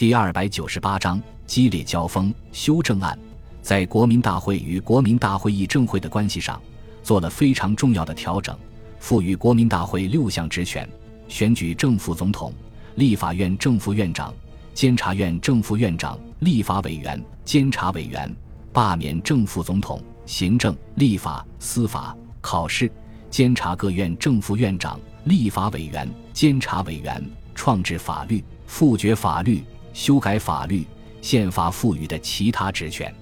第二百九十八章激烈交锋修正案，在国民大会与国民大会议政会的关系上做了非常重要的调整，赋予国民大会六项职权：选举正副总统、立法院正副院长、监察院正副院长、立法委员、监察委员，罢免正副总统、行政、立法、司法、考试、监察各院正副院长、立法委员、监察委员，创制法律、复决法律。修改法律、宪法赋予的其他职权，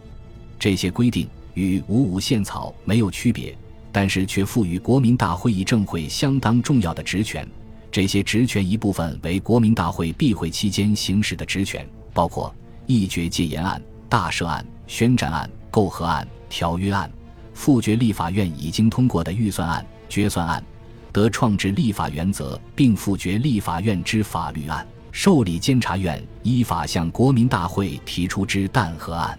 这些规定与五五宪草没有区别，但是却赋予国民大会议政会相当重要的职权。这些职权一部分为国民大会闭会期间行使的职权，包括议决戒严案、大赦案、宣战案、媾和案、条约案、复决立法院已经通过的预算案、决算案，得创制立法原则并复决立法院之法律案。受理监察院依法向国民大会提出之弹劾案，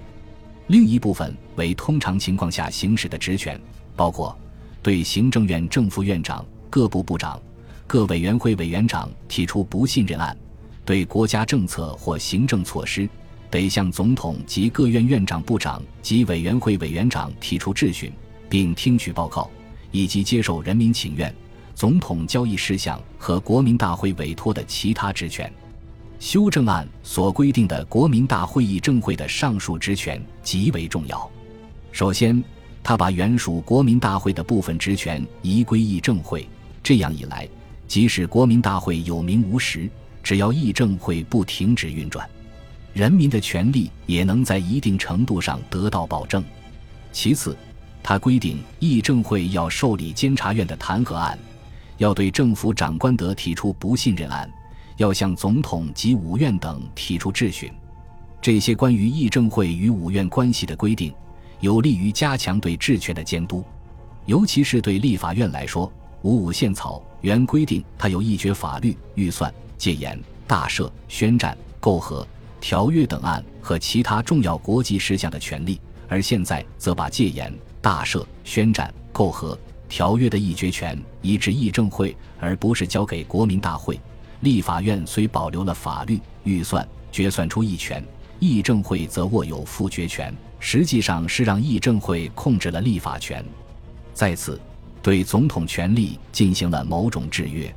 另一部分为通常情况下行使的职权，包括对行政院正副院长、各部部长、各委员会委员长提出不信任案；对国家政策或行政措施，得向总统及各院院长、部长及委员会委员长提出质询，并听取报告，以及接受人民请愿。总统交易事项和国民大会委托的其他职权，修正案所规定的国民大会议政会的上述职权极为重要。首先，他把原属国民大会的部分职权移归议政会，这样一来，即使国民大会有名无实，只要议政会不停止运转，人民的权利也能在一定程度上得到保证。其次，他规定议政会要受理监察院的弹劾案。要对政府长官德提出不信任案，要向总统及五院等提出质询。这些关于议政会与五院关系的规定，有利于加强对治权的监督。尤其是对立法院来说，五五宪草原规定它有一决法律、预算、戒严、大赦、宣战、媾和、条约等案和其他重要国际事项的权利，而现在则把戒严、大赦、宣战、媾和。条约的议决权移至议政会，而不是交给国民大会。立法院虽保留了法律、预算、决算出议权，议政会则握有复决权，实际上是让议政会控制了立法权。再次，对总统权力进行了某种制约。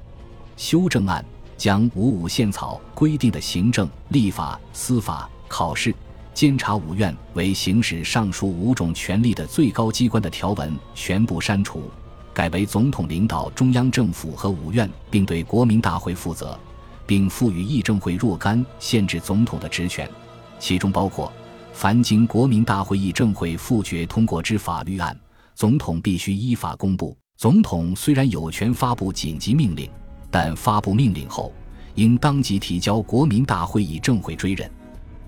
修正案将五五宪草规定的行政、立法、司法、考试、监察五院为行使上述五种权力的最高机关的条文全部删除。改为总统领导中央政府和五院，并对国民大会负责，并赋予议政会若干限制总统的职权，其中包括：凡经国民大会议政会复决通过之法律案，总统必须依法公布。总统虽然有权发布紧急命令，但发布命令后，应当即提交国民大会议政会追认。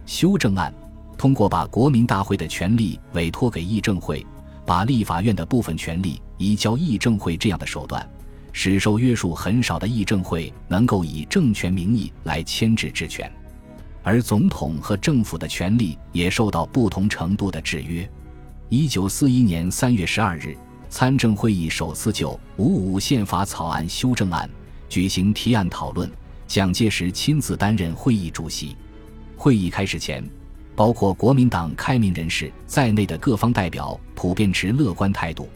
修正案通过把国民大会的权力委托给议政会。把立法院的部分权力移交议政会这样的手段，使受约束很少的议政会能够以政权名义来牵制治权，而总统和政府的权力也受到不同程度的制约。一九四一年三月十二日，参政会议首次就《五五宪法草案修正案》举行提案讨论，蒋介石亲自担任会议主席。会议开始前。包括国民党开明人士在内的各方代表普遍持乐观态度，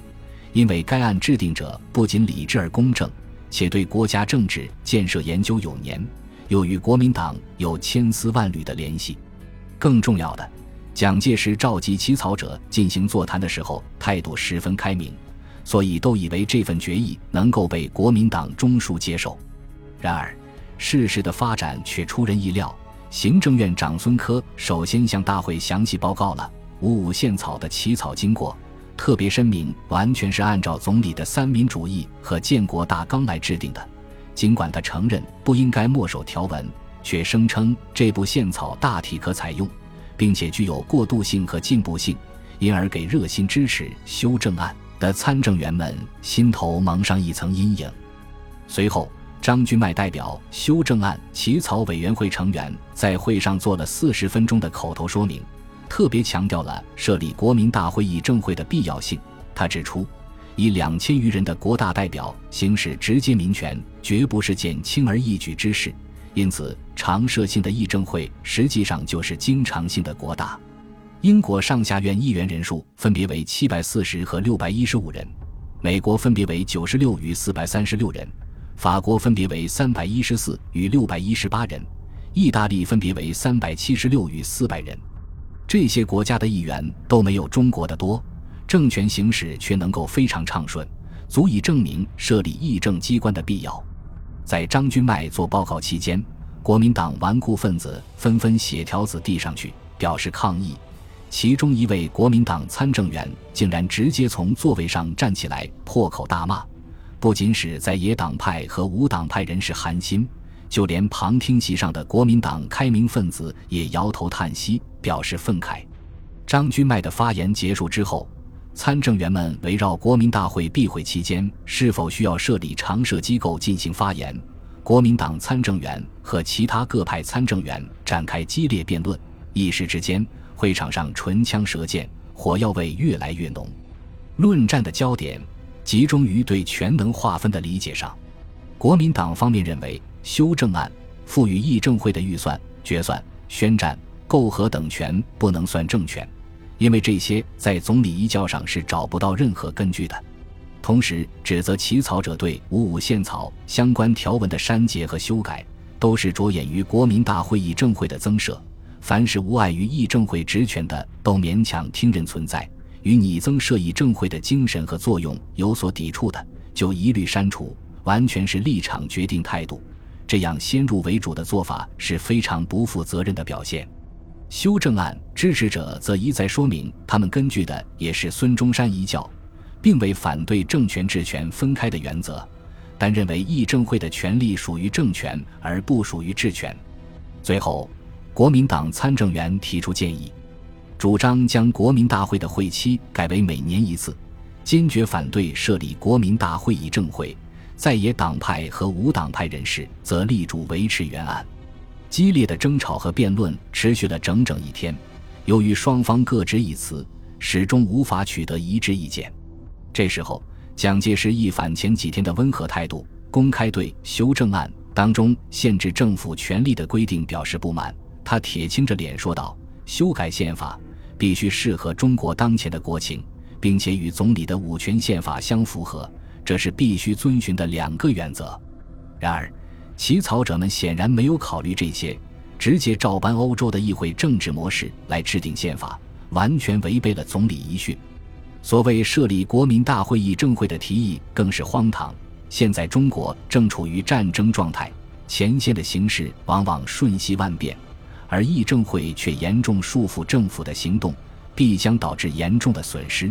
因为该案制定者不仅理智而公正，且对国家政治建设研究有年，又与国民党有千丝万缕的联系。更重要的，蒋介石召集起草者进行座谈的时候，态度十分开明，所以都以为这份决议能够被国民党中枢接受。然而，事实的发展却出人意料。行政院长孙科首先向大会详细报告了五五宪草的起草经过，特别声明完全是按照总理的三民主义和建国大纲来制定的。尽管他承认不应该墨守条文，却声称这部宪草大体可采用，并且具有过渡性和进步性，因而给热心支持修正案的参政员们心头蒙上一层阴影。随后。张君迈代表修正案起草委员会成员在会上做了四十分钟的口头说明，特别强调了设立国民大会议政会的必要性。他指出，以两千余人的国大代表行使直接民权，绝不是件轻而易举之事，因此常设性的议政会实际上就是经常性的国大。英国上下院议员人数分别为七百四十和六百一十五人，美国分别为九十六与四百三十六人，法国分别为三百一十四与六百一十八人，意大利分别为三百七十六与四百人。这些国家的议员都没有中国的多，政权行使却能够非常畅顺，足以证明设立议政机关的必要。在张君迈做报告期间，国民党顽固分子纷纷写条子递上去，表示抗议。其中一位国民党参政员竟然直接从座位上站起来，破口大骂，不仅使在野党派和无党派人士寒心，就连旁听席上的国民党开明分子也摇头叹息，表示愤慨。张君迈的发言结束之后，参政员们围绕国民大会闭会期间是否需要设立常设机构进行发言，国民党参政员和其他各派参政员展开激烈辩论，一时之间。会场上唇枪舌剑，火药味越来越浓。论战的焦点集中于对权能划分的理解上。国民党方面认为，修正案赋予议政会的预算、决算、宣战、媾和等权不能算政权，因为这些在总理遗教上是找不到任何根据的。同时，指责起草者对五五宪草相关条文的删节和修改，都是着眼于国民大会议政会的增设。凡是无碍于议政会职权的，都勉强听任存在；与拟增设议政会的精神和作用有所抵触的，就一律删除。完全是立场决定态度，这样先入为主的做法是非常不负责任的表现。修正案支持者则一再说明，他们根据的也是孙中山遗教，并未反对政权治权分开的原则，但认为议政会的权力属于政权而不属于治权。最后。国民党参政员提出建议，主张将国民大会的会期改为每年一次，坚决反对设立国民大会议政会。在野党派和无党派人士则力主维持原案。激烈的争吵和辩论持续了整整一天，由于双方各执一词，始终无法取得一致意见。这时候，蒋介石一反前几天的温和态度，公开对修正案当中限制政府权力的规定表示不满。他铁青着脸说道：“修改宪法必须适合中国当前的国情，并且与总理的五权宪法相符合，这是必须遵循的两个原则。”然而，起草者们显然没有考虑这些，直接照搬欧洲的议会政治模式来制定宪法，完全违背了总理遗训。所谓设立国民大会议政会的提议更是荒唐。现在中国正处于战争状态，前线的形势往往瞬息万变。而议政会却严重束缚政府的行动，必将导致严重的损失。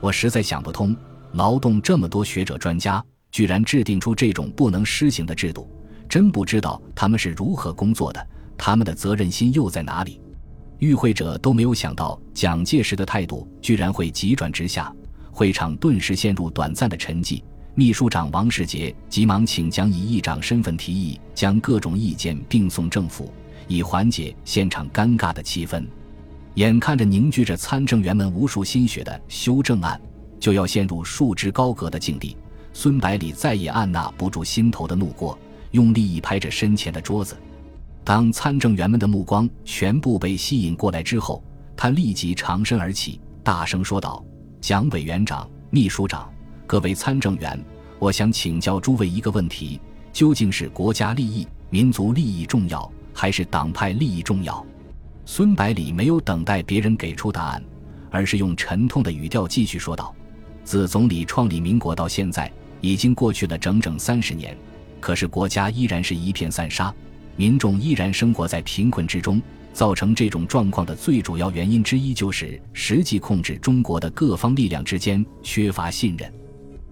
我实在想不通，劳动这么多学者专家，居然制定出这种不能施行的制度，真不知道他们是如何工作的，他们的责任心又在哪里？与会者都没有想到，蒋介石的态度居然会急转直下，会场顿时陷入短暂的沉寂。秘书长王世杰急忙请蒋以议长身份提议，将各种意见并送政府。以缓解现场尴尬的气氛，眼看着凝聚着参政员们无数心血的修正案就要陷入束之高阁的境地，孙百里再也按捺不住心头的怒火，用力一拍着身前的桌子。当参政员们的目光全部被吸引过来之后，他立即长身而起，大声说道：“蒋委员长、秘书长，各位参政员，我想请教诸位一个问题：究竟是国家利益、民族利益重要？”还是党派利益重要？孙百里没有等待别人给出答案，而是用沉痛的语调继续说道：“自总理创立民国到现在，已经过去了整整三十年，可是国家依然是一片散沙，民众依然生活在贫困之中。造成这种状况的最主要原因之一，就是实际控制中国的各方力量之间缺乏信任。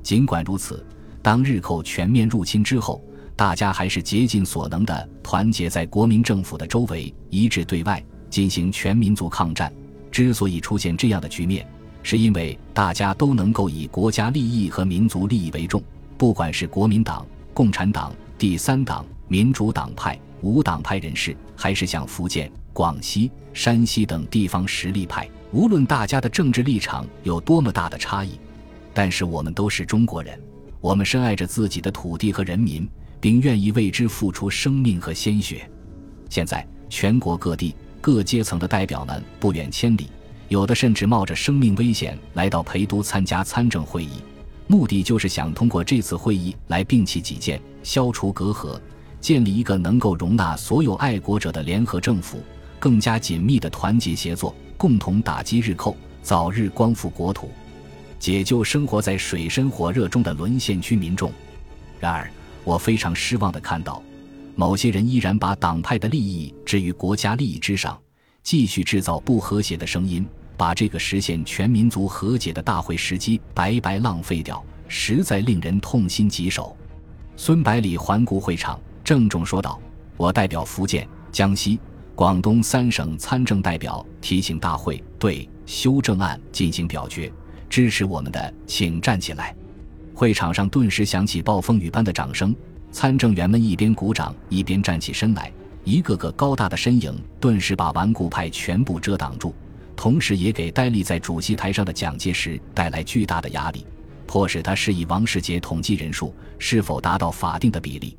尽管如此，当日寇全面入侵之后。”大家还是竭尽所能地团结在国民政府的周围，一致对外进行全民族抗战。之所以出现这样的局面，是因为大家都能够以国家利益和民族利益为重。不管是国民党、共产党、第三党、民主党派、无党派人士，还是像福建、广西、山西等地方实力派，无论大家的政治立场有多么大的差异，但是我们都是中国人，我们深爱着自己的土地和人民。并愿意为之付出生命和鲜血。现在，全国各地各阶层的代表们不远千里，有的甚至冒着生命危险来到陪都参加参政会议，目的就是想通过这次会议来摒弃己见，消除隔阂，建立一个能够容纳所有爱国者的联合政府，更加紧密的团结协作，共同打击日寇，早日光复国土，解救生活在水深火热中的沦陷区民众。然而，我非常失望地看到。某些人依然把党派的利益置于国家利益之上，继续制造不和谐的声音，把这个实现全民族和解的大会时机白白浪费掉，实在令人痛心疾首。孙百里环顾会场，郑重说道：“我代表福建、江西、广东三省参政代表提醒大会对修正案进行表决，支持我们的请站起来。”会场上顿时响起暴风雨般的掌声。参政员们一边鼓掌，一边站起身来，一个个高大的身影顿时把顽固派全部遮挡住，同时也给呆立在主席台上的蒋介石带来巨大的压力，迫使他示意王世杰统计人数是否达到法定的比例。